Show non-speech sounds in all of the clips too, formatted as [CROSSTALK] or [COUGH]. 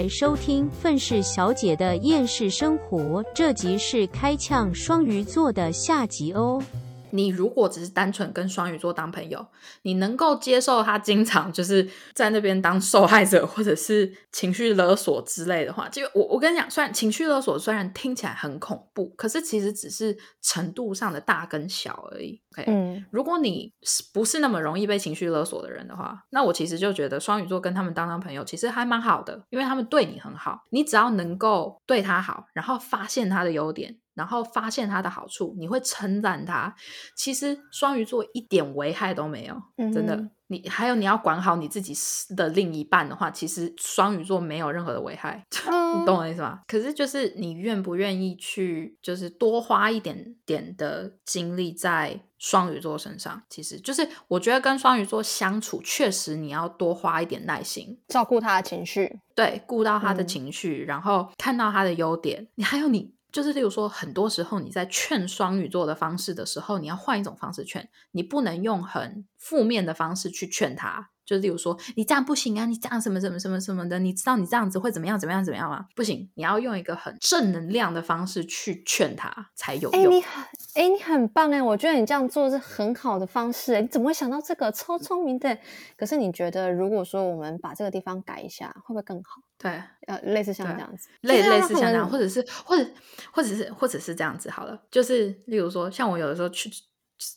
来收听《愤世小姐的厌世生活》，这集是开呛双鱼座的下集哦。你如果只是单纯跟双鱼座当朋友，你能够接受他经常就是在那边当受害者，或者是情绪勒索之类的话，就我我跟你讲，虽然情绪勒索虽然听起来很恐怖，可是其实只是程度上的大跟小而已。OK，嗯，如果你是不是那么容易被情绪勒索的人的话，那我其实就觉得双鱼座跟他们当当朋友其实还蛮好的，因为他们对你很好，你只要能够对他好，然后发现他的优点。然后发现他的好处，你会称赞他。其实双鱼座一点危害都没有，真的。你还有你要管好你自己的另一半的话，其实双鱼座没有任何的危害，[LAUGHS] 你懂我意思吗？可是就是你愿不愿意去，就是多花一点点的精力在双鱼座身上？其实就是我觉得跟双鱼座相处，确实你要多花一点耐心，照顾他的情绪，对，顾到他的情绪，然后看到他的优点。你还有你。就是例如说，很多时候你在劝双鱼座的方式的时候，你要换一种方式劝，你不能用很负面的方式去劝他。就例如说，你这样不行啊，你这样什么什么什么什么的，你知道你这样子会怎么样怎么样怎么样吗？不行，你要用一个很正能量的方式去劝他才有用。哎，你很哎，你很棒哎，我觉得你这样做是很好的方式哎，你怎么会想到这个？超聪明的。可是你觉得，如果说我们把这个地方改一下，会不会更好？对，呃，类似像这样子，类类似像这样，或者是或者或者是或者是这样子好了，就是例如说，像我有的时候去。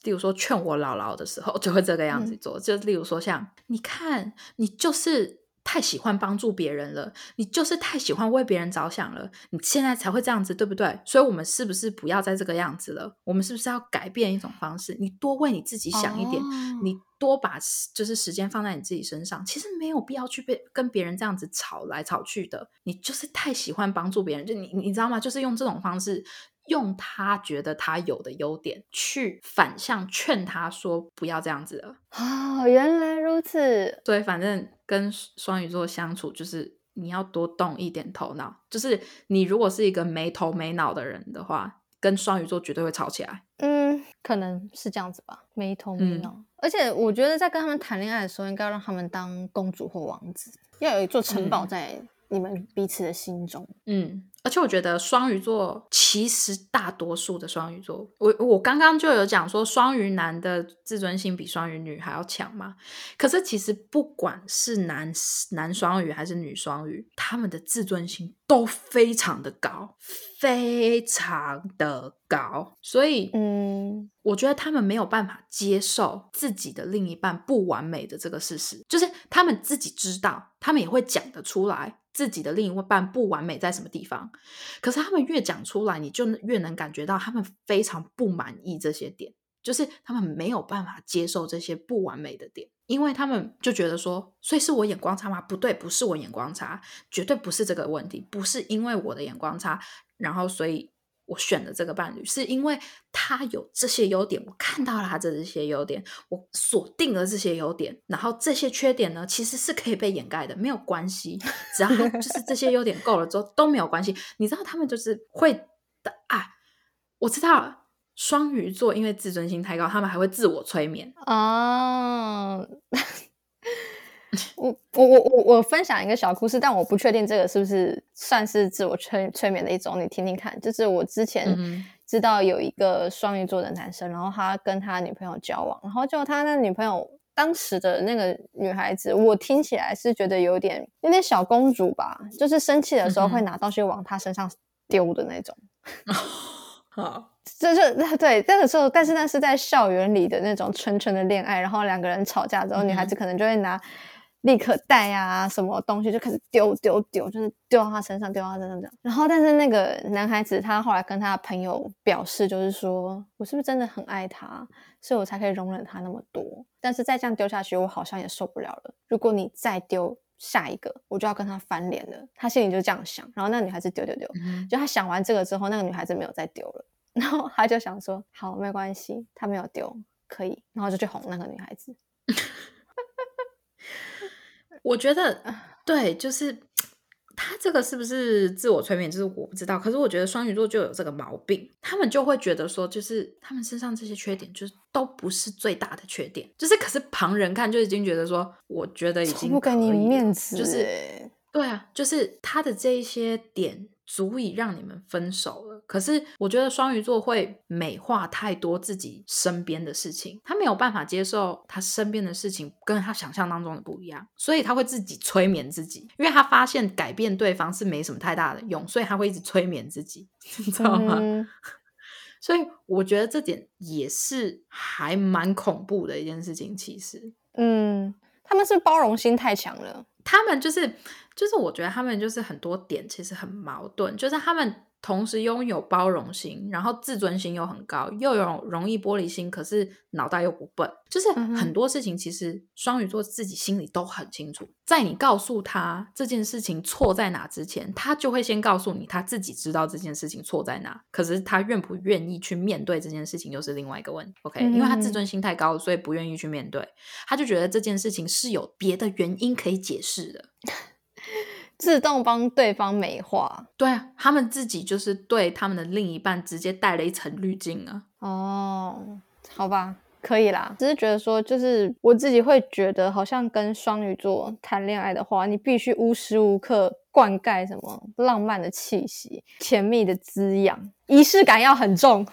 例如说劝我姥姥的时候，就会这个样子做。就例如说，像你看，你就是太喜欢帮助别人了，你就是太喜欢为别人着想了，你现在才会这样子，对不对？所以，我们是不是不要再这个样子了？我们是不是要改变一种方式？你多为你自己想一点，你多把就是时间放在你自己身上。其实没有必要去被跟别人这样子吵来吵去的。你就是太喜欢帮助别人，就你你知道吗？就是用这种方式。用他觉得他有的优点去反向劝他说不要这样子了。哦，原来如此。对，反正跟双鱼座相处，就是你要多动一点头脑。就是你如果是一个没头没脑的人的话，跟双鱼座绝对会吵起来。嗯，可能是这样子吧，没头没脑。而且我觉得在跟他们谈恋爱的时候，应该让他们当公主或王子，要有一座城堡在你们彼此的心中。嗯。而且我觉得双鱼座其实大多数的双鱼座，我我刚刚就有讲说双鱼男的自尊心比双鱼女还要强嘛。可是其实不管是男男双鱼还是女双鱼，他们的自尊心都非常的高，非常的高。所以，嗯，我觉得他们没有办法接受自己的另一半不完美的这个事实，就是他们自己知道，他们也会讲得出来。自己的另一半不完美在什么地方？可是他们越讲出来，你就越能感觉到他们非常不满意这些点，就是他们没有办法接受这些不完美的点，因为他们就觉得说，所以是我眼光差吗？不对，不是我眼光差，绝对不是这个问题，不是因为我的眼光差，然后所以。我选的这个伴侣是因为他有这些优点，我看到了他这些优点，我锁定了这些优点，然后这些缺点呢，其实是可以被掩盖的，没有关系，只要他就 [LAUGHS] 是这些优点够了之后都没有关系。你知道他们就是会的啊，我知道双鱼座因为自尊心太高，他们还会自我催眠哦。[LAUGHS] 我我我我我分享一个小故事，但我不确定这个是不是算是自我催催眠的一种，你听听看。就是我之前知道有一个双鱼座的男生，然后他跟他女朋友交往，然后就他那女朋友当时的那个女孩子，我听起来是觉得有点有点小公主吧，就是生气的时候会拿东西往他身上丢的那种。[LAUGHS] 好，这 [LAUGHS] 就对那个时候，但是那是在校园里的那种纯纯的恋爱，然后两个人吵架之后，女孩子可能就会拿。立刻带啊，什么东西就开始丢丢丢，就是丢到他身上，丢到他身上这样。然后，但是那个男孩子他后来跟他朋友表示，就是说我是不是真的很爱他，所以我才可以容忍他那么多。但是再这样丢下去，我好像也受不了了。如果你再丢下一个，我就要跟他翻脸了。他心里就这样想。然后那个女孩子丢丢丢，就他想完这个之后，那个女孩子没有再丢了。然后他就想说，好，没关系，他没有丢，可以。然后就去哄那个女孩子。[LAUGHS] 我觉得对，就是他这个是不是自我催眠，就是我不知道。可是我觉得双鱼座就有这个毛病，他们就会觉得说，就是他们身上这些缺点，就是都不是最大的缺点。就是可是旁人看就已经觉得说，我觉得已经不给你面子，就是对啊，就是他的这一些点足以让你们分手了。可是我觉得双鱼座会美化太多自己身边的事情，他没有办法接受他身边的事情跟他想象当中的不一样，所以他会自己催眠自己，因为他发现改变对方是没什么太大的用，所以他会一直催眠自己，你知道吗？嗯 [LAUGHS] 所以我觉得这点也是还蛮恐怖的一件事情。其实嗯，他们是包容心太强了。他们就是就是，我觉得他们就是很多点其实很矛盾，就是他们同时拥有包容心，然后自尊心又很高，又有容易玻璃心，可是脑袋又不笨，就是很多事情其实双鱼座自己心里都很清楚，在你告诉他这件事情错在哪之前，他就会先告诉你他自己知道这件事情错在哪，可是他愿不愿意去面对这件事情又是另外一个问题。OK，因为他自嗯尊心太高了，所以不愿意去面对，他就觉得这件事情是有别的原因可以解释的。[LAUGHS] 自动帮对方美化对啊，他们自己就是对他们的另一半直接带了一层滤镜啊。哦，好吧，可以啦。只是觉得说，就是我自己会觉得，好像跟双鱼座谈恋爱的话，你必须无时无刻灌溉什么浪漫的气息、甜蜜的滋养，仪式感要很重。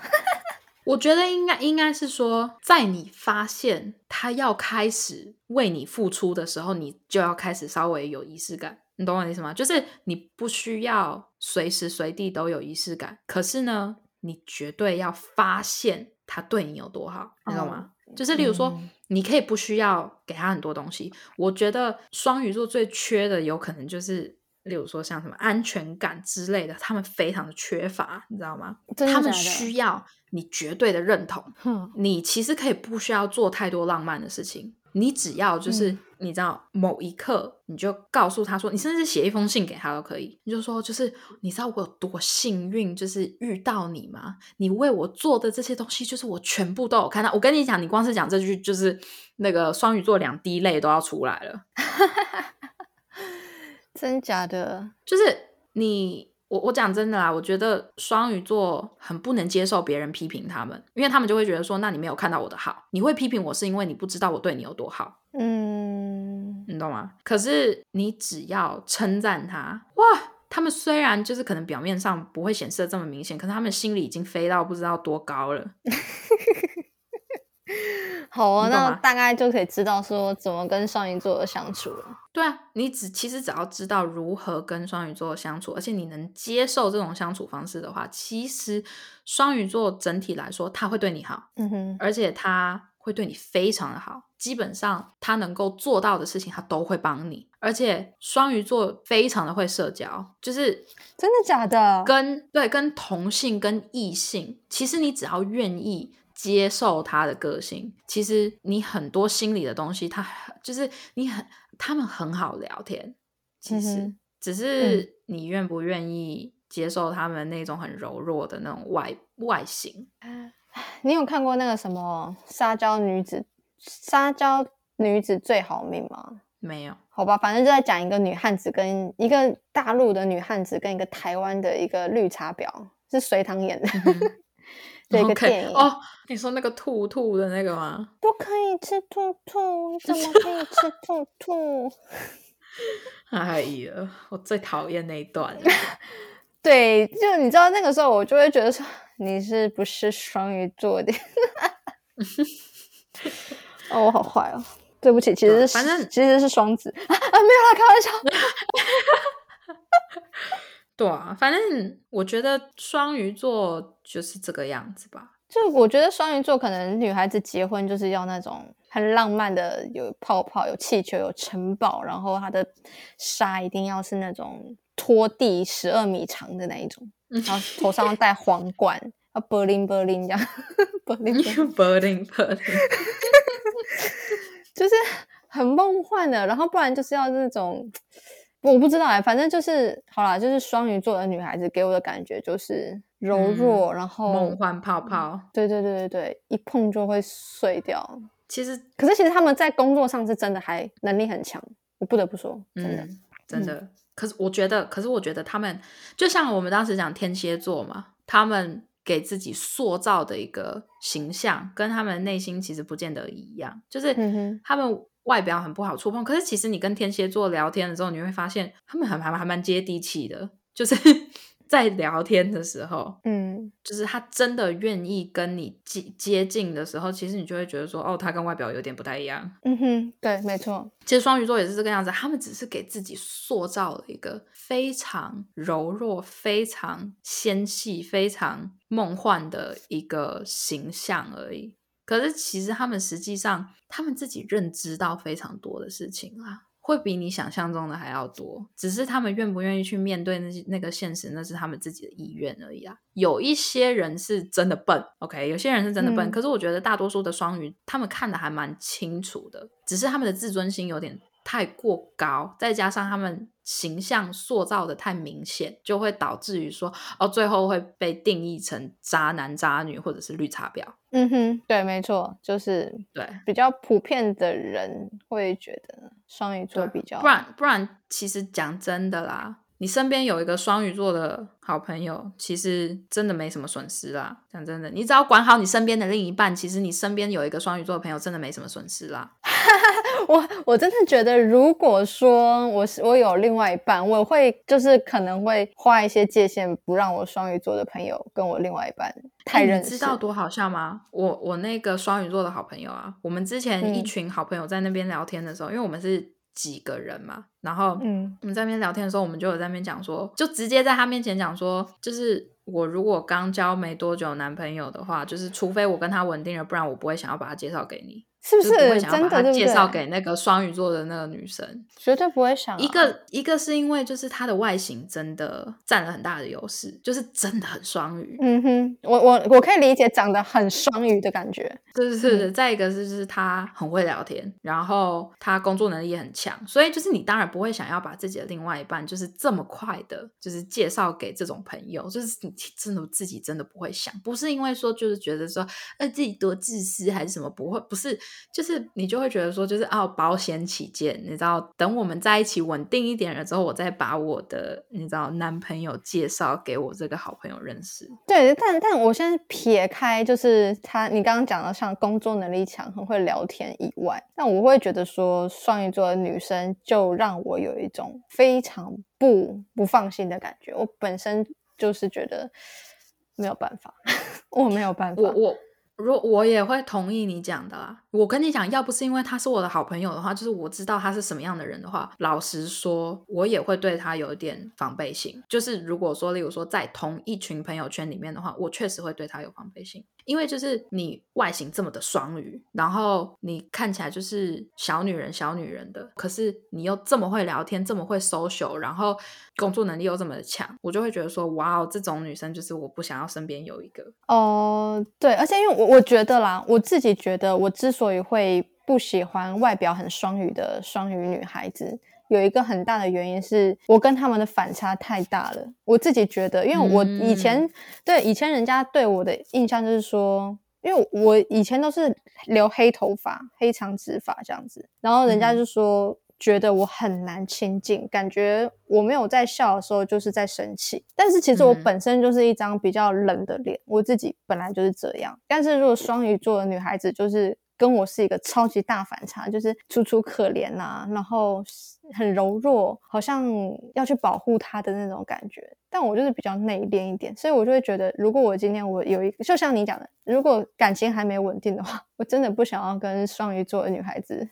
我觉得应该应该是说，在你发现他要开始为你付出的时候，你就要开始稍微有仪式感。你懂我的意思吗？就是你不需要随时随地都有仪式感，可是呢，你绝对要发现他对你有多好，你懂吗？就是例如说，嗯你可以不需要给他很多东西。我觉得双鱼座最缺的有可能就是，例如说像什么安全感之类的，他们非常的缺乏，你知道吗？他们需要你绝对的认同。嗯，你其实可以不需要做太多浪漫的事情，你只要就是、嗯你知道某一刻，你就告诉他说，你甚至写一封信给他都可以，你就说就是你知道我有多幸运，就是遇到你吗？你为我做的这些东西，就是我全部都有看到。我跟你讲，你光是讲这句，就是那个双鱼座两滴泪都要出来了。[LAUGHS] 真假的？就是你，我我讲真的啦，我觉得双鱼座很不能接受别人批评他们，因为他们就会觉得说，那你没有看到我的好，你会批评我是因为你不知道我对你有多好，嗯，你懂吗？可是你只要称赞他，哇！他们虽然就是可能表面上不会显示的这么明显，可是他们心里已经飞到不知道多高了。[LAUGHS] [LAUGHS] 好啊，那大概就可以知道说怎么跟双鱼座相处了。对啊，你只其实只要知道如何跟双鱼座相处，而且你能接受这种相处方式的话，其实双鱼座整体来说他会对你好，嗯哼，而且他会对你非常的好，基本上他能够做到的事情他都会帮你，而且双鱼座非常的会社交，就是真的假的？跟对跟同性跟异性，其实你只要愿意。接受他的个性，其实你很多心里的东西，他就是你很他们很好聊天，其实、嗯只是你愿不愿意接受他们那种很柔弱的那种外外形。你有看过那个什么撒娇女子撒娇女子最好命吗？没有，好吧，反正就在讲一个女汉子跟一个大陆的女汉子跟一个台湾的一个绿茶婊，是隋唐演的。的一个电影哦，你说那个兔兔的那个吗？不可以吃兔兔，[LAUGHS] 怎么可以吃兔兔？[LAUGHS] 哎呀，我最讨厌那一段了。[LAUGHS] 对，就你知道那个时候，我就会觉得说你是不是双鱼座的？哦，我好坏哦，对不起，其实反正其实是双子啊啊，没有啦，开玩笑。对啊，反正我觉得双鱼座就是这个样子吧。就我觉得双鱼座可能女孩子结婚就是要那种很浪漫的，有泡泡、有气球、有城堡，然后它的纱一定要是那种拖地十二米长的那一种，然后头上戴皇冠，啊 bling bling 这样，[LAUGHS] bling bling 柏林柏林，[LAUGHS] 就是很梦幻的，然后不然就是要那种。我不知道哎、反正就是好啦，就是双鱼座的女孩子给我的感觉就是柔弱，然后梦幻泡泡。对对对对对，一碰就会碎掉。其实，可是其实他们在工作上是真的还能力很强，我不得不说，真的。嗯，真的。可是我觉得，可是我觉得他们就像我们当时讲天蝎座嘛，他们给自己塑造的一个形象，跟他们内心其实不见得一样，就是他们外表很不好触碰，可是其实你跟天蝎座聊天的时候，你会发现他们还还还蛮接地气的，就是 [LAUGHS] 在聊天的时候，嗯就是他真的愿意跟你接接近的时候，其实你就会觉得说，哦，他跟外表有点不太一样。嗯哼，对，没错，其实双鱼座也是这个样子，他们只是给自己塑造了一个非常柔弱、非常纤细、非常梦幻的一个形象而已。可是其实他们实际上，他们自己认知到非常多的事情啦，会比你想象中的还要多。只是他们愿不愿意去面对那些那个现实，那是他们自己的意愿而已啊。有一些人是真的笨，OK，有些人是真的笨。嗯可是我觉得大多数的双鱼，他们看的还蛮清楚的，只是他们的自尊心有点太过高，再加上他们形象塑造的太明显，就会导致于说，哦，最后会被定义成渣男、渣女或者是绿茶婊。嗯哼，对，没错，就是对，比较普遍的人会觉得双鱼座比较不然不然，其实讲真的啦，你身边有一个双鱼座的好朋友，其实真的没什么损失啦。讲真的，你只要管好你身边的另一半，其实你身边有一个双鱼座的朋友，真的没什么损失啦。[LAUGHS] 我我真的觉得，如果说我是我有另外一半，我会就是可能会画一些界限，不让我双鱼座的朋友跟我另外一半太哎认识。你知道多好笑吗？我我那个双鱼座的好朋友啊，我们之前一嗯群好朋友在那边聊天的时候，因为我们是几个人嘛，然后嗯我们在那边聊天的时候，我们就有在那边讲说，就直接在他面前讲说，就是我如果刚交没多久男朋友的话，就是除非我跟他稳定了，不然我不会想要把他介绍给你，是不是真的？介绍？给那个双鱼座的那个女生。绝对不会想、啊、一个一个是因为就是她的外形真的占了很大的优势，就是真的很双鱼。嗯哼，我我我可以理解长得很双鱼的感觉。对对对对，再一个是就是他很会聊天，然后他工作能力也很强，所以就是你当然不会想要把自己的另外一半就是这么快的，就是介绍给这种朋友，就是你真的自己真的不会想，不是因为说就是觉得说呃自己多自私还是什么，不会，不是，就是你就会觉得说就是哦保险起见，你知道，等我们在一起稳定一点了之后，我再把我的你知道男朋友介绍给我这个好朋友认识。对，但但我现在撇开就是他，你刚刚讲的像工作能力强、很会聊天以外，但我会觉得说双鱼座的女生就让我有一种非常不不放心的感觉。我本身就是觉得没有办法，[LAUGHS] 我没有办法。我我如我也会同意你讲的啦。我跟你讲，要不是因为他是我的好朋友的话，就是我知道他是什么样的人的话，老实说，我也会对他有一点防备心。就是如果说，例如说在同一群朋友圈里面的话，我确实会对他有防备心，因为就是你外形这么的双鱼，然后你看起来就是小女人小女人的，可是你又这么会聊天，这么会 social，然后工作能力又这么的强，我就会觉得说，哇哦，这种女生就是我不想要身边有一个。哦，对，而且因为我我觉得啦，我自己觉得，我之所以会不喜欢外表很双鱼的双鱼女孩子，有一个很大的原因是我跟他们的反差太大了。我自己觉得，因为我以前、对以前人家对我的印象就是说，因为我以前都是留黑头发、黑长直发这样子，然后人家就说。觉得我很难亲近，感觉我没有在笑的时候就是在生气。但是其实我嗯本身就是一张比较冷的脸，我自己本来就是这样。但是如果双鱼座的女孩子就是跟我是一个超级大反差，就是楚楚可怜呐、然后很柔弱，好像要去保护她的那种感觉。但我就是比较内敛一点，所以我就会觉得，如果我今天我有一个，就像你讲的，如果感情还没稳定的话，我真的不想要跟双鱼座的女孩子，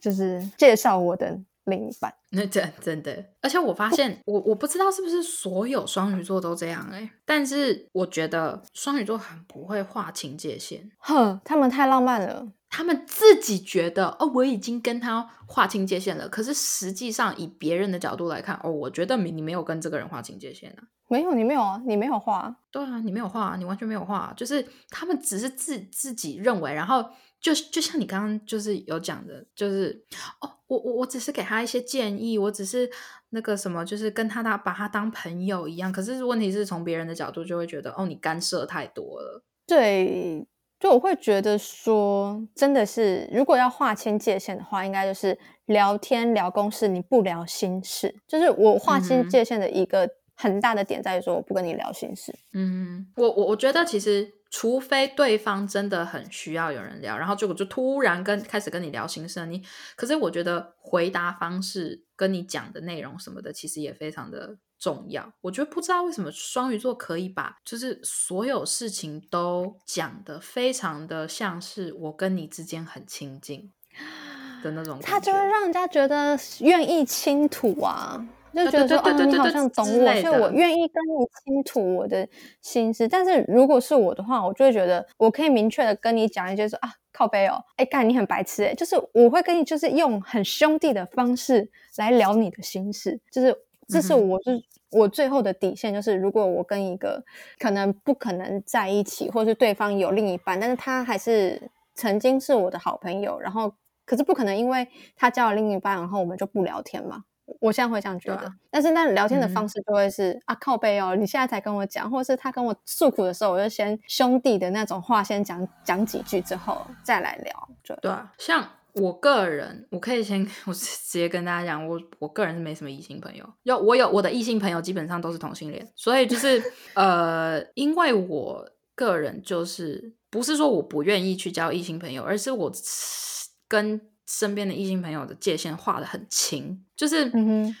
就是介绍我的另一半。那真真的，而且我发现，我我不知道是不是所有双鱼座都这样哎、但是我觉得双鱼座很不会划清界限，哼，他们太浪漫了。他们自己觉得哦，我已经跟他划清界限了，可是实际上以别人的角度来看，哦，我觉得你你没有跟这个人划清界限啊。没有，你没有啊，你没有画啊。对啊，你没有画，你完全没有画，就是他们只是自自己认为，然后就就像你刚刚就是有讲的，就是哦，我我我只是给他一些建议，我只是那个什么，就是跟他他把他当朋友一样。可是问题是从别人的角度就会觉得，哦，你干涉太多了。对，就我会觉得说，真的是，如果要划清界限的话，应该就是聊天聊公事，你不聊心事。就是我划清界限的一个很大的点在于说我不跟你聊心事。嗯，我我我觉得其实，除非对方真的很需要有人聊，然后结果就突然跟开始跟你聊心事，你可是我觉得回答方式跟你讲的内容什么的，其实也非常的重要。我觉得不知道为什么双鱼座可以把就是所有事情都讲的非常的像是我跟你之间很亲近 [GASPS] 的那种他就会让人家觉得愿意倾吐啊，就觉得说，哦，你好像懂我，所以我的愿意跟你倾吐我的心事。但是如果是我的话，我就会觉得我可以明确的跟你讲一些说啊，靠背哦，哎，干你很白痴哎，就是我会跟你就是用很兄弟的方式来聊你的心事，就是这是我是。我最后的底线就是，如果我跟一个可能不可能在一起，或是对方有另一半，但是他还是曾经是我的好朋友，然后可是不可能因为他交了另一半，然后我们就不聊天嘛。我现在会这样觉得，啊但是那聊天的嗯方式就会是、啊靠背哦，你现在才跟我讲，或者是他跟我诉苦的时候，我就先兄弟的那种话先讲讲几句之后再来聊。就对啊，像我个人，我可以先，我直接跟大家讲，我我个人是没什么异性朋友，有我有我的异性朋友基本上都是同性恋，所以就是 [LAUGHS] 呃，因为我个人就是不是说我不愿意去交异性朋友，而是我跟身边的异性朋友的界限画的很清，就是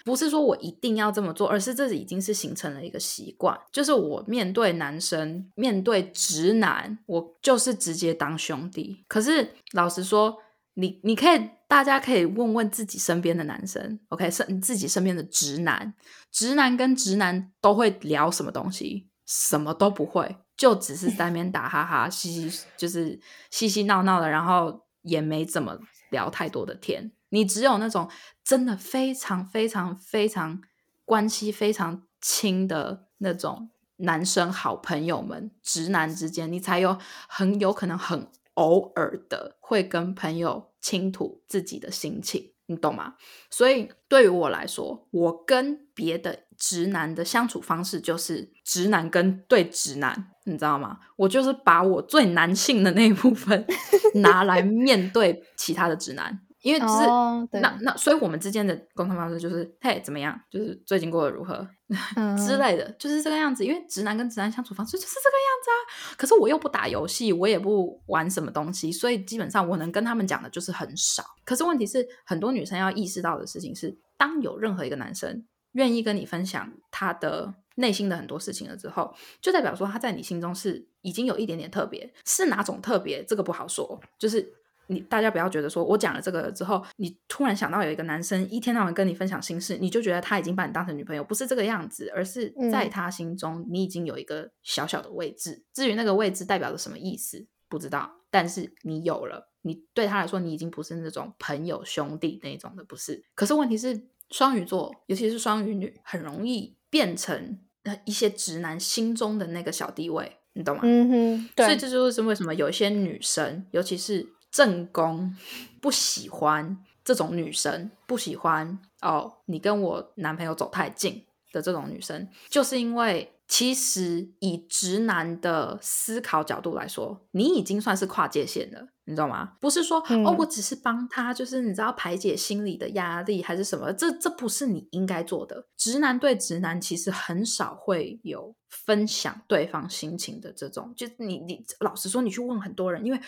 不是说我一定要这么做，而是这已经是形成了一个习惯，就是我面对男生，面对直男，我就是直接当兄弟。可是老实说，你你可以，大家可以问问自己身边的男生，OK，是你自己身边的直男，直男跟直男都会聊什么东西？什么都不会，就只是在那边打哈哈、嘻嘻，就是嘻嘻闹闹的，然后也没怎么聊太多的天。你只有那种真的非常非常非常关系非常亲的那种男生好朋友们，直男之间，你才有很有可能很偶尔的会跟朋友倾吐自己的心情，你懂吗？所以对于我来说，我跟别的直男的相处方式就是直男跟对直男，你知道吗？我就是把我最男性的那一部分拿来面对其他的直男。因为就是、那那，所以我们之间的沟通方式就是，嘿，怎么样？就是最近过得如何、[LAUGHS] 嗯之类的，就是这个样子。因为直男跟直男相处方式就是这个样子啊。可是我又不打游戏，我也不玩什么东西，所以基本上我能跟他们讲的就是很少。可是问题是，很多女生要意识到的事情是，当有任何一个男生愿意跟你分享他的内心的很多事情了之后，就代表说他在你心中是已经有一点点特别，是哪种特别？这个不好说，就是。你大家不要觉得说我讲了这个之后，你突然想到有一个男生一天到晚跟你分享心事，你就觉得他已经把你当成女朋友，不是这个样子，而是在嗯他心中你已经有一个小小的位置。至于那个位置代表着什么意思，不知道，但是你有了，你对他来说，你已经不是那种朋友兄弟那种的，不是。可是问题是，双鱼座，尤其是双鱼女，很容易变成呃一些直男心中的那个小地位，你懂吗？嗯哼，对，所以这就是为什么有一些女生，尤其是正宫，不喜欢这种女生，不喜欢哦，你跟我男朋友走太近的这种女生，就是因为其实以直男的思考角度来说，你已经算是跨界线了。你知道吗？不是说、嗯哦，我只是帮他，就是你知道排解心理的压力还是什么？这这不是你应该做的。直男对直男其实很少会有分享对方心情的这种。就你你老实说，你去问很多人，因为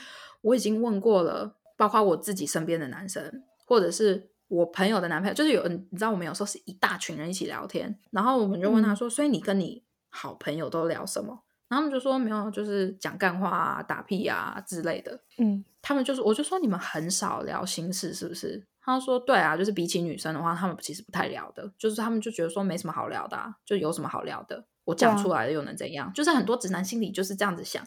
我已经问过了，包括我自己身边的男生，或者是我朋友的男朋友，就是有人你知道，我们有时候是一大群人一起聊天，然后我们就问他说：“所以你跟你好朋友都聊什么？”然后他们就说没有，就是讲干话啊、打屁啊之类的。嗯，他们就是，我就说你们很少聊心事，是不是？他说对啊，就是比起女生的话，他们其实不太聊的，就是他们就觉得说没什么好聊的、啊，就有什么好聊的，我讲出来了又能怎样？就是很多直男心里就是这样子想，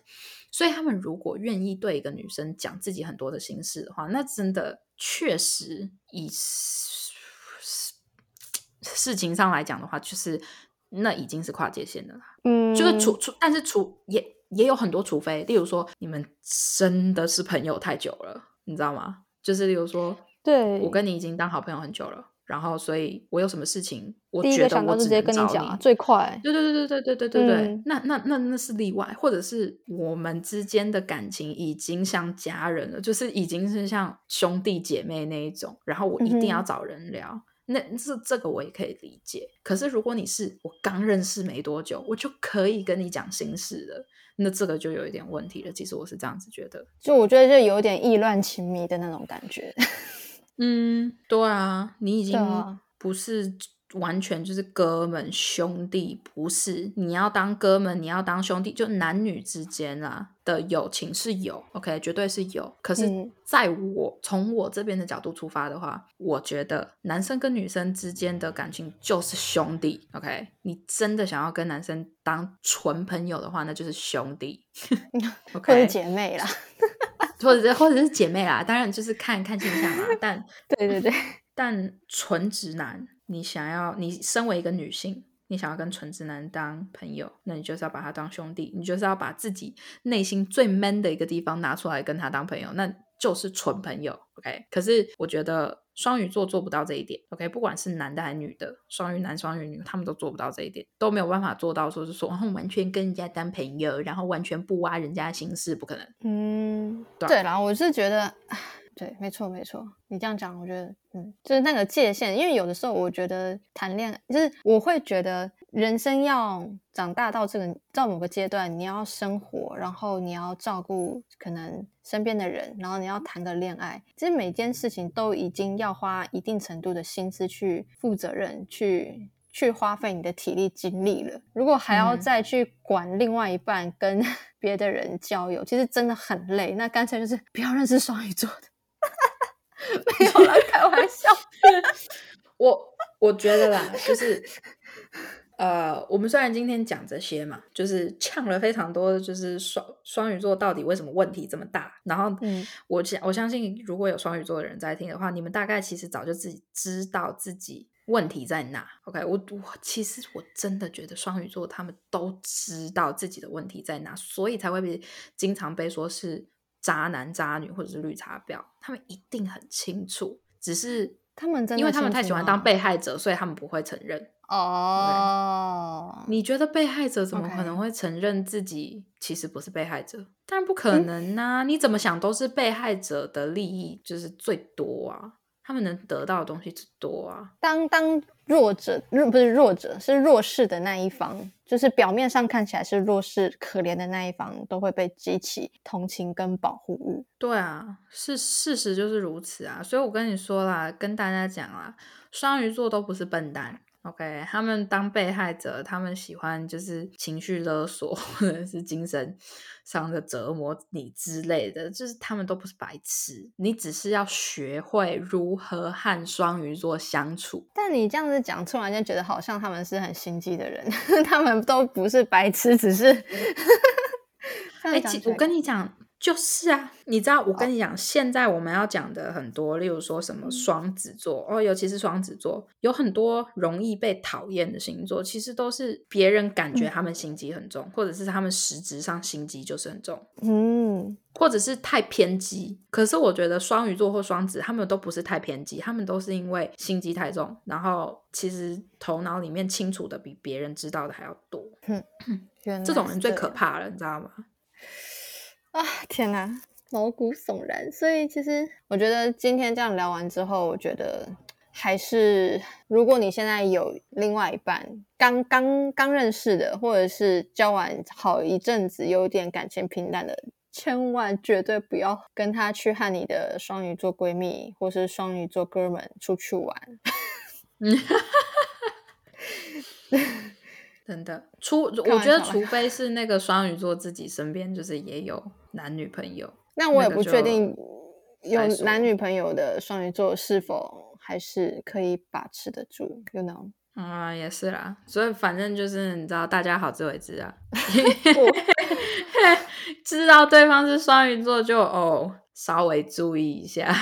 所以他们如果愿意对一个女生讲自己很多的心事的话，那真的确实以事情上来讲的话，就是那已经是跨界线的啦。嗯，就是除除，但是除也也有很多除非，例如说你们真的是朋友太久了，你知道吗？就是例如说，对我跟你已经当好朋友很久了，然后所以我有什么事情，我第一觉得个想到就直接能跟你讲啊，最快。对对对对对对对对对，嗯那那那那是例外，或者是我们之间的感情已经像家人了，就是已经是像兄弟姐妹那一种，然后我一定要嗯哼找人聊。那这这个我也可以理解。可是如果你是我刚认识没多久，我就可以跟你讲心事了，那这个就有一点问题了。其实我是这样子觉得，就我觉得就有点意乱情迷的那种感觉。嗯，对啊，你已经对啊。不是完全就是哥们兄弟，不是你要当哥们，你要当兄弟，就男女之间啊的友情是有，OK，绝对是有。可是嗯，在我从我这边的角度出发的话，我觉得男生跟女生之间的感情就是兄弟，OK，你真的想要跟男生当纯朋友的话，那就是兄弟 [LAUGHS] [LAUGHS] 或，OK，者姐妹啦。[LAUGHS] 或者是或者是姐妹啦，当然就是看看现象啦，但。对对对，但纯直男，你想要，你身为一个女性，你想要跟纯直男当朋友，那你就是要把他当兄弟，你就是要把自己内心最 man 的一个地方拿出来跟他当朋友，那就是纯朋友。OK，可是我觉得双鱼座做不到这一点。OK，不管是男的还是女的，双鱼男、双鱼女，他们都做不到这一点，都没有办法做到，说是说，然后完全跟人家当朋友，然后完全不挖人家的心事，不可能。嗯，对啊对啦，我是觉得，唉对，没错没错，你这样讲，我觉得，嗯，就是那个界限，因为有的时候我觉得谈恋爱，就是我会觉得人生要长大到这个到某个阶段，你要生活，然后你要照顾可能身边的人，然后你要谈个恋爱，其实每件事情都已经要花一定程度的心思去负责任，去去花费你的体力精力了。如果还要嗯再去管另外一半跟 [LAUGHS] 别的人交友，其实真的很累。那干脆就是不要认识双鱼座的。没有啦，开玩笑。[LAUGHS] 我我觉得啦，就是 [LAUGHS] 呃，我们虽然今天讲这些嘛，就是呛了非常多，就是双双鱼座到底为什么问题这么大。然后，嗯我相我相信，如果有双鱼座的人在听的话，你们大概其实早就自己知道自己问题在哪。OK，我我其实我真的觉得双鱼座他们都知道自己的问题在哪，所以才会被经常被说是渣男、渣女或者是绿茶婊，他们一定很清楚，只是他们真的因为他们太喜欢当被害者，所以他们不会承认。哦，你觉得被害者怎么可能会承认自己其实不是被害者？当然不可能呐、你怎么想都是被害者的利益就是最多啊，他们能得到的东西之多啊。当当弱者弱不是弱者，是弱势的那一方，就是表面上看起来是弱势可怜的那一方，都会被激起同情跟保护欲。对啊，是事实就是如此啊，所以我跟你说啦，跟大家讲啦，双鱼座都不是笨蛋。OK，他们当被害者，他们喜欢就是情绪勒索或者是精神上的折磨你之类的，就是他们都不是白痴，你只是要学会如何和双鱼座相处。但你这样子讲，突然间觉得好像他们是很心机的人，[LAUGHS] 他们都不是白痴，只是。[LAUGHS] 这哎、其我跟你讲，就是啊，你知道，我跟你讲，现在我们要讲的很多，例如说什么双子座、哦，尤其是双子座，有很多容易被讨厌的星座，其实都是别人感觉他们心机很重，或者是他们实质上心机就是很重，嗯，或者是太偏激。可是我觉得双鱼座或双子，他们都不是太偏激，他们都是因为心机太重，然后其实头脑里面清楚的比别人知道的还要多。原来这种人最可怕了，你知道吗？啊！天哪，毛骨悚然。所以其实我觉得今天这样聊完之后，我觉得还是，如果你现在有另外一半，刚刚刚认识的，或者是交往好一阵子，有点感情平淡的，千万绝对不要跟他去和你的双鱼座闺蜜或是双鱼座哥们出去玩。[LAUGHS] 真的，除我觉得，除 [LAUGHS] 非是那个双鱼座自己身边就是也有男女朋友，那我也不确定有男女朋友的双鱼座是否还是可以把持得住，you know？啊、也是啦。所以反正就是你知道，大家好自为之啊。[LAUGHS] 知道对方是双鱼座就哦，稍微注意一下。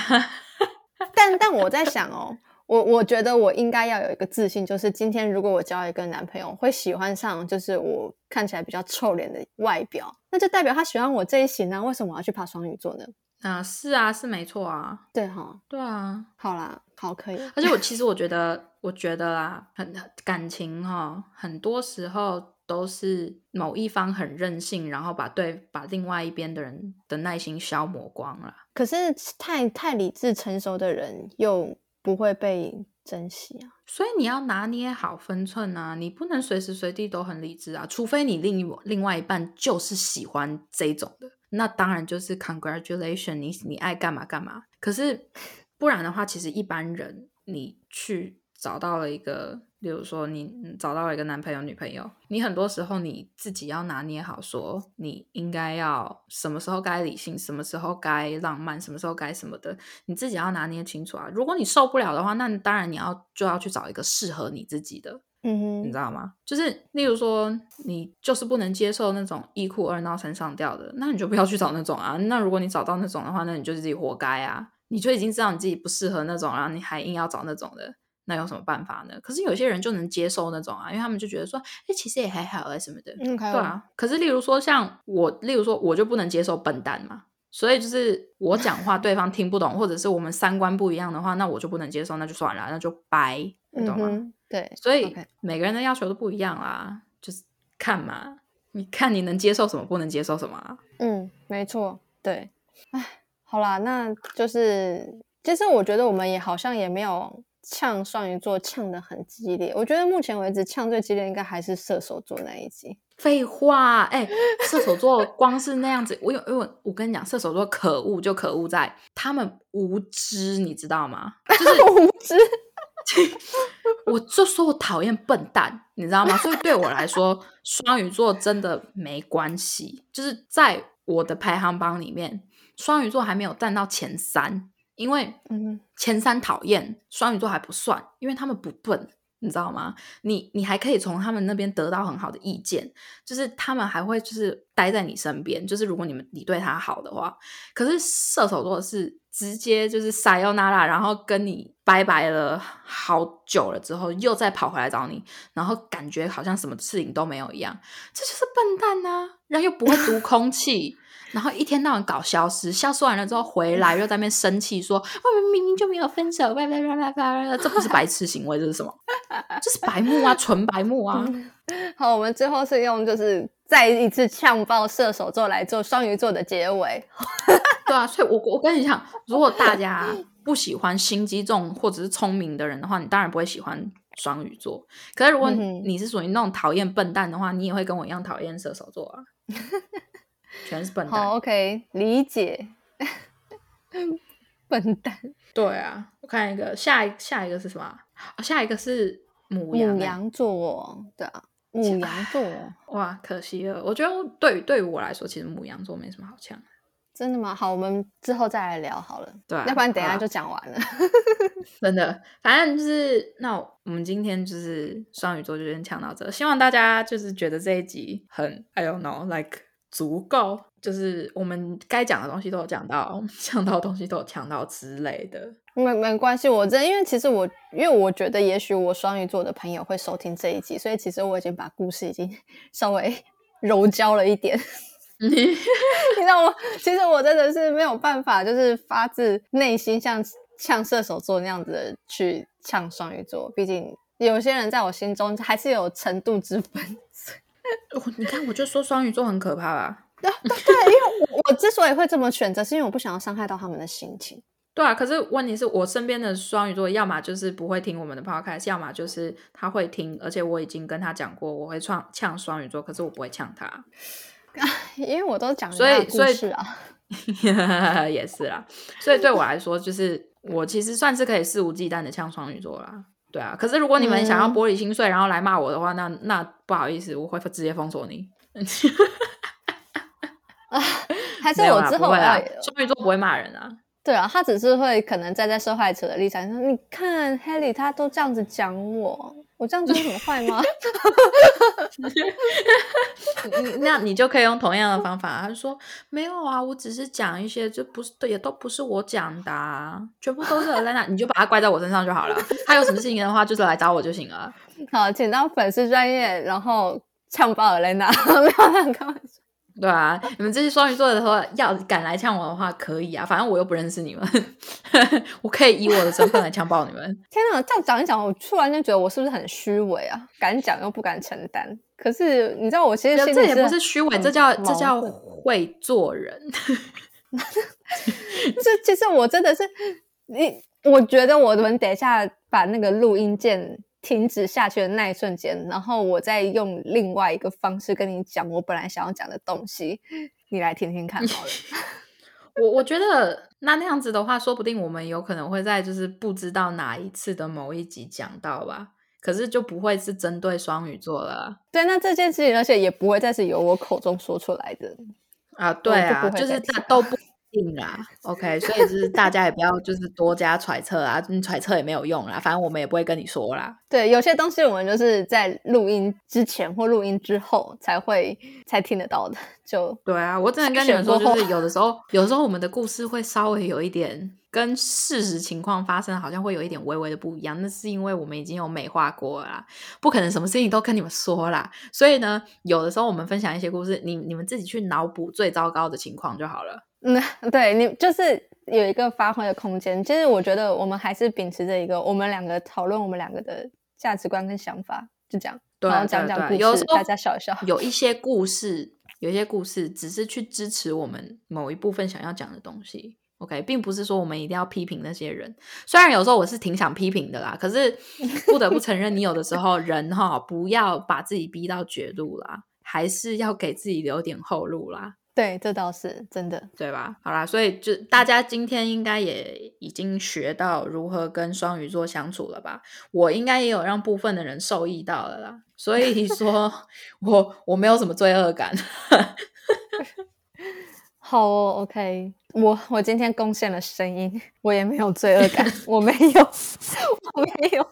[LAUGHS] 但但我在想哦，我我觉得我应该要有一个自信，就是今天如果我交一个男朋友，会喜欢上就是我看起来比较臭脸的外表，那就代表他喜欢我这一型啊。为什么我要去爬双鱼座呢？啊，是啊，是没错啊，对哈，对啊。好啦，好可以。而且我其实我觉得，我觉得啦，很感情哈、很多时候都是某一方很任性，然后把对把另外一边的人的耐心消磨光了。可是太太理智成熟的人又不会被珍惜啊。所以你要拿捏好分寸啊，你不能随时随地都很理智啊，除非你另一另外一半就是喜欢这种的，那当然就是 congratulation，你你爱干嘛干嘛。可是不然的话，其实一般人你去找到了一个。例如说，你找到了一个男朋友、女朋友，你很多时候你自己要拿捏好，说你应该要什么时候该理性，什么时候该浪漫，什么时候该什么的，你自己要拿捏清楚啊。如果你受不了的话，那当然你要就要去找一个适合你自己的，嗯哼，你知道吗？就是例如说，你就是不能接受那种一哭二闹三上吊的，那你就不要去找那种啊。那如果你找到那种的话，那你就自己活该啊。你就已经知道你自己不适合那种，然后你还硬要找那种的。那有什么办法呢？可是有些人就能接受那种啊，因为他们就觉得说，哎，其实也还好啊什么的。嗯，对啊。可是例如说像我，例如说我就不能接受笨蛋嘛，所以就是我讲话对方听不懂，或者是我们三观不一样的话，那我就不能接受，那就算了，那就掰，你懂吗？对。所以每个人的要求都不一样啦，就是看嘛，你看你能接受什么，不能接受什么。嗯，没错，对。哎，好啦，那就是其实我觉得我们也好像也没有。呛双鱼座呛的很激烈，我觉得目前为止呛最激烈应该还是射手座那一集。废话，哎，射手座光是那样子，我有因为我跟你讲，射手座可恶就可恶在他们无知，你知道吗？就是 [LAUGHS] 无知。我就说我讨厌笨蛋，你知道吗？所以对我来说，双鱼座真的没关系。就是在我的排行榜里面，双鱼座还没有占到前三。因为前三讨厌双鱼座还不算，因为他们不笨，你知道吗？你你还可以从他们那边得到很好的意见，就是他们还会就是待在你身边，就是如果你们你对他好的话。可是射手座是直接就是撒又那拉，然后跟你拜拜了好久了之后，又再跑回来找你，然后感觉好像什么事情都没有一样，这就是笨蛋呐！然后又不会读空气。然后一天到晚搞消失，消失完了之后回来又在那边生气，说我们明明就没有分手，这不是白痴行为，这是什么？[LAUGHS] 这是白目啊，纯白目啊！好，我们最后是用就是再一次呛爆射手座来做双鱼座的结尾。[LAUGHS] 对啊，所以我我跟你讲，如果大家不喜欢心机重或者是聪明的人的话，你当然不会喜欢双鱼座。可是如果你是属于那种讨厌笨蛋的话，你也会跟我一样讨厌射手座啊。[LAUGHS] 全是笨蛋。好，OK，理解。笨蛋。对啊，我看一个，下一下一个是什么？下一个是母羊座。对啊，母羊座。哇，可惜了。我觉得对对于我来说，其实母羊座没什么好呛。真的吗？好，我们之后再来聊好了。对，要不然等下就讲完了。[LAUGHS] 真的，反正就是，那我们今天就是双鱼座就先抢到这。希望大家就是觉得这一集很，I don't know，like。足够，就是我们该讲的东西都有讲到，[LAUGHS] 讲到的东西都有讲到之类的。没没关系，我真因为其实我因为我觉得也许我双鱼座的朋友会收听这一集，所以其实我已经把故事已经 [LAUGHS] 稍微柔焦了一点。[LAUGHS] 你知道吗？其实我真的是没有办法，就是发自内心像像射手座那样子的去呛双鱼座，毕竟有些人在我心中还是有程度之分。你看，我就说双鱼座很可怕吧？对对，因为我我之所以会这么选择，是因为我不想要伤害到他们的心情。对啊，可是问题是我身边的双鱼座，要么就是不会听我们的 podcast，要么就是他会听，而且我已经跟他讲过，我会呛呛双鱼座，可是我不会呛他，因为我都讲所以所以啊，[LAUGHS] 也是啦。所以对我来说，就是我其实算是可以肆无忌惮的呛双鱼座啦。对啊，可是如果你们想要玻璃心碎，然后来骂我的话，那那不好意思，我会直接封锁你。[LAUGHS] 啊，还是我之后要双鱼座不会骂人啊？对啊，他只是会可能站在受害者的立场说：“你看，Helly 他都这样子讲我，我这样子很坏吗？[LAUGHS] ”那你就可以用同样的方法，他就说：“没有啊，我只是讲一些，就不是也都不是我讲的，全部都是 Elena，你就把它怪在我身上就好了。他有什么事情的话，就是来找我就行了。[LAUGHS] ”好，请到粉丝专业，然后呛爆 Elena，没有开玩笑。对啊，你们这些双鱼座的话，要敢来呛我的话，可以啊。反正我又不认识你们，[LAUGHS] 我可以以我的身份来呛爆你们。[LAUGHS] 天哪，这样讲一讲，我突然间觉得我是不是很虚伪啊？敢讲又不敢承担。可是你知道，我其实这也不是虚伪，这叫这叫会做人。[LAUGHS] 这其实我真的是你我觉得我们等一下把那个录音键停止下去的那一瞬间，然后我再用另外一个方式跟你讲我本来想要讲的东西，你来听听看好了。[LAUGHS] 我我觉得那那样子的话，说不定我们有可能会在就是不知道哪一次的某一集讲到吧，可是就不会是针对双鱼座了对，那这件事情，而且也不会再是由我口中说出来的。啊。对啊，就就是大都不一定啦。OK，所以就是大家也不要就是多加揣测啊，你揣测也没有用啦，反正我们也不会跟你说啦。对，有些东西我们就是在录音之前或录音之后才会才听得到的，就对啊，我真的跟你们说，就是有的时候，有的时候我们的故事会稍微有一点跟事实情况发生，好像会有一点微微的不一样。那是因为我们已经有美化过了啦，不可能什么事情都跟你们说啦。所以呢，有的时候我们分享一些故事，你你们自己去脑补最糟糕的情况就好了。嗯，对你就是有一个发挥的空间。其实我觉得我们还是秉持着一个我们两个讨论我们两个的价值观跟想法，就这样，对然后讲对讲故事，对有时候大家笑一笑。有一些故事，有一些故事只是去支持我们某一部分想要讲的东西。OK，并不是说我们一定要批评那些人。虽然有时候我是挺想批评的啦，可是不得不承认，你有的时候 [LAUGHS] 人哈，不要把自己逼到绝路啦，还是要给自己留点后路啦。对，这倒是真的。对吧？好啦，所以就大家今天应该也已经学到如何跟双鱼座相处了吧？我应该也有让部分的人受益到了啦。所以说 [LAUGHS] 我我没有什么罪恶感。[LAUGHS] 好哦，OK，我我今天贡献了声音，我也没有罪恶感，我没有，[LAUGHS] 我没有。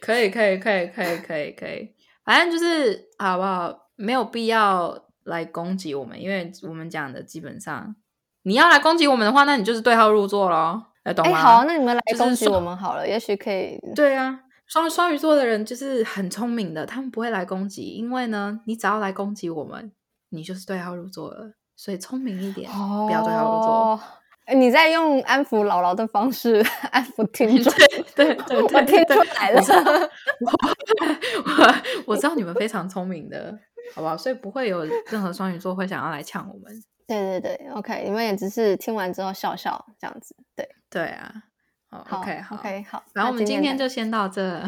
可以，可以，可以，可以，可以，可以，反正就是好不好？没有必要来攻击我们，因为我们讲的基本上，你要来攻击我们的话，那你就是对号入座喽。哎，懂哎，吗？好啊，那你们来攻击我们好了，也许可以。对啊，双双鱼座的人就是很聪明的，他们不会来攻击，因为呢，你只要来攻击我们，你就是对号入座了。所以聪明一点，哦不要对号入座。你在用安抚姥姥的方式 [LAUGHS] 安抚听众，对对 [LAUGHS] 我对听对出来了我 [LAUGHS] 我知道你们非常聪明的，好不好？所以不会有任何双鱼座会想要来呛我们。[LAUGHS] 对对对，OK，你们也只是听完之后笑笑这样子，对，对啊，好好 OK 好 OK 好，然后我们今天就就先到这。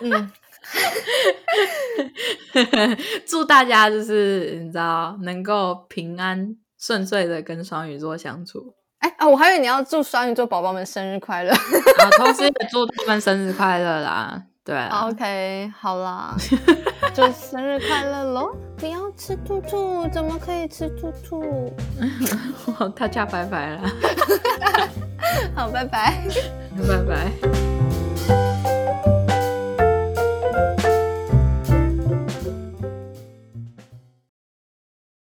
嗯，[LAUGHS] 祝大家就是你知道能够平安顺遂的跟双鱼座相处，哎啊，我还以为你要祝双鱼座宝宝们生日快乐。[LAUGHS] 啊，同时也祝他们生日快乐啦。对啊，OK，好啦，[LAUGHS] 祝生日快乐喽！不要吃兔兔，怎么可以吃兔兔？[LAUGHS] 大家拜拜啦，[LAUGHS] 好，拜拜。拜拜。